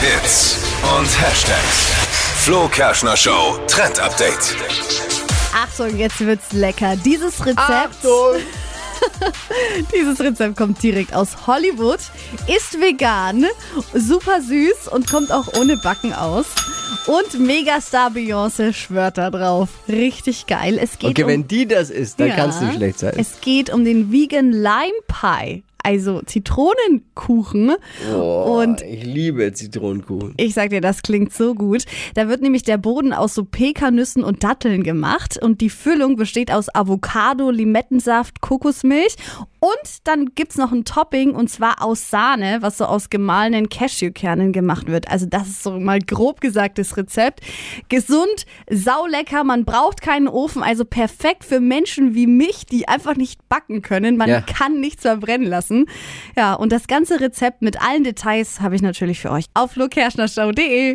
Hits und Hashtags. Flo Kerschner Show Trend Update. Achtung, jetzt wird's lecker. Dieses Rezept, Achtung! dieses Rezept kommt direkt aus Hollywood, ist vegan, super süß und kommt auch ohne Backen aus. Und Megastar Beyoncé schwört da drauf. Richtig geil. Es geht Okay, um wenn die das ist, dann Ja. kann es nicht schlecht sein. Es geht um den Vegan Lime Pie, also Zitronenkuchen. Oh, Und ich liebe Zitronenkuchen. ich sag dir, das klingt so gut. Da wird nämlich der Boden aus so Pekannüssen und Datteln gemacht und die Füllung besteht aus Avocado, Limettensaft, Kokosmilch und dann gibt's noch ein Topping und zwar aus Sahne, was so aus gemahlenen Cashewkernen gemacht wird. Also das ist so mal grob gesagtes Rezept. Gesund, saulecker, man braucht keinen Ofen, also perfekt für Menschen wie mich, die einfach nicht backen können. Man Ja. kann nichts verbrennen lassen. Ja, und das ganze Rezept mit allen Details habe ich natürlich für euch auf flokerschnershow.de.